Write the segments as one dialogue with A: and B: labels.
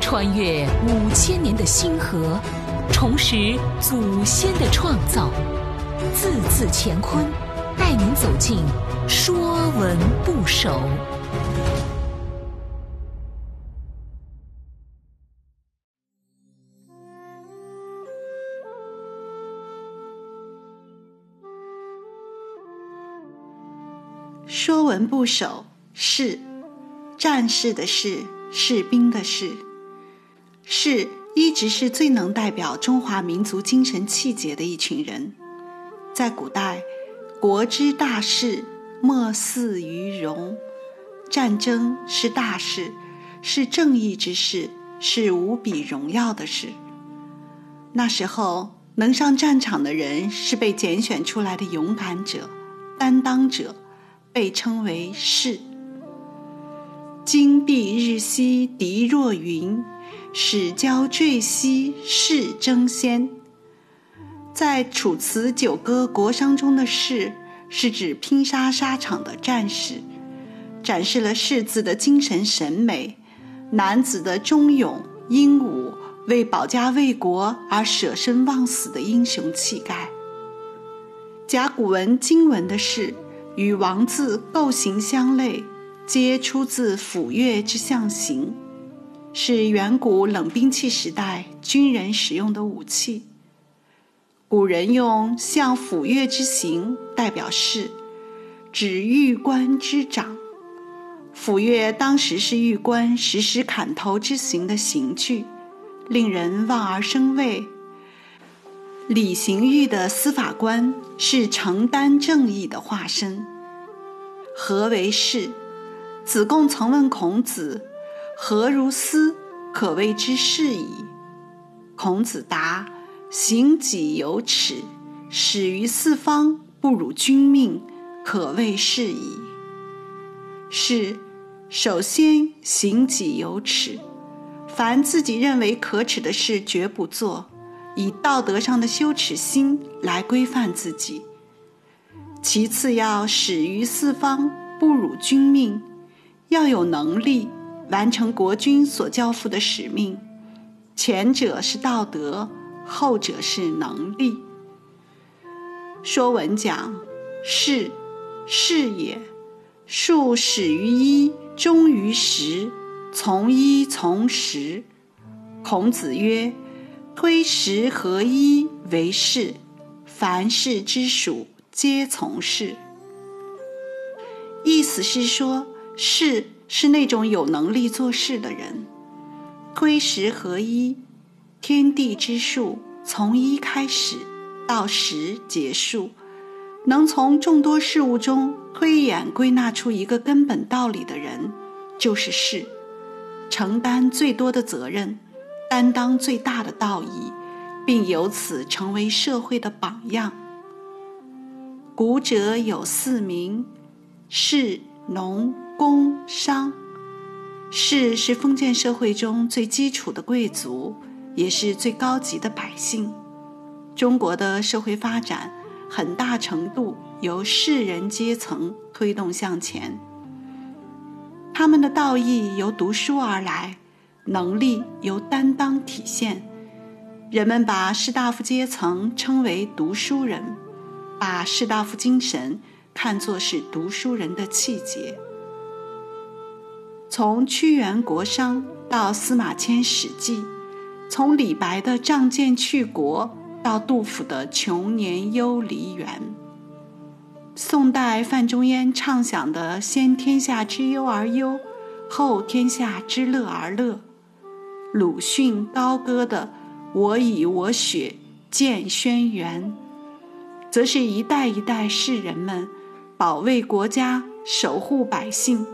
A: 穿越五千年的星河，重拾祖先的创造，字字乾坤，带您走进《说文不首》。
B: 《说文不首》是，战士的士，士兵的士。士一直是最能代表中华民族精神气节的一群人。在古代，国之大事，莫似于戎。战争是大事，是正义之事，是无比荣耀的事。那时候，能上战场的人是被拣选出来的勇敢者、担当者。被称为士。金碧日兮敌若云，始交坠兮士争先。在《楚辞·九歌·国殇》中的士，是指拼杀沙场的战士，展示了士字的精神审美，男子的忠勇英武，为保家卫国而舍身忘死的英雄气概。甲骨文、金文的士。与王字构形相类，皆出自斧钺之象形，是远古冷兵器时代军人使用的武器。古人用像斧钺之形代表士，指玉官之长。斧钺当时是玉官实施砍头之刑的刑具，令人望而生畏。李刑狱的司法官是承担正义的化身。何为士？子贡曾问孔子：“何如斯？可谓之是矣。”孔子答：“行己有耻，始于四方，不辱君命，可谓是矣。”是，首先行己有耻，凡自己认为可耻的事绝不做。以道德上的羞耻心来规范自己。其次要始于四方，不辱君命，要有能力完成国君所交付的使命。前者是道德，后者是能力。说文讲：士，士也。数始于一，终于十，从一从十。孔子曰。推十合一为士，凡事之属皆从事。意思是说，士是那种有能力做事的人。推十合一，天地之数从一开始到十结束，能从众多事物中推演归纳出一个根本道理的人，就是士，承担最多的责任。担当最大的道义，并由此成为社会的榜样。古者有四名：士、农、工、商。士是封建社会中最基础的贵族，也是最高级的百姓。中国的社会发展很大程度由士人阶层推动向前，他们的道义由读书而来。能力由担当体现，人们把士大夫阶层称为读书人，把士大夫精神看作是读书人的气节。从屈原《国殇》到司马迁《史记》，从李白的《仗剑去国》到杜甫的《穷年忧黎原》，宋代范仲淹畅想的“先天下之忧而忧，后天下之乐而乐”。鲁迅高歌的“我以我血荐轩辕”，则是一代一代士人们保卫国家、守护百姓、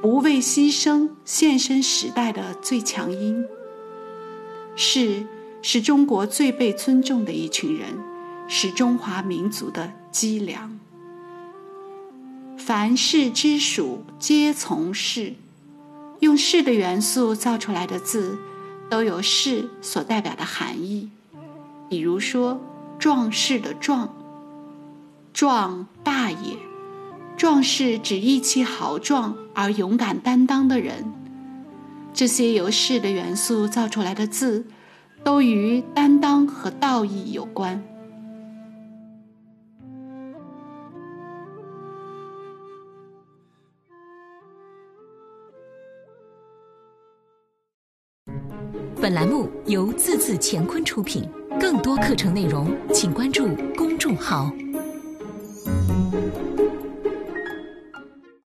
B: 不畏牺牲、献身时代的最强音。士是中国最被尊重的一群人，是中华民族的脊梁。凡事之属，皆从事。用士的元素造出来的字，都有士所代表的含义。比如说，壮士的壮，壮大也。壮士指义气豪壮而勇敢担当的人。这些由士的元素造出来的字，都与担当和道义有关。
A: 本栏目由字字乾坤出品，更多课程内容请关注公众号。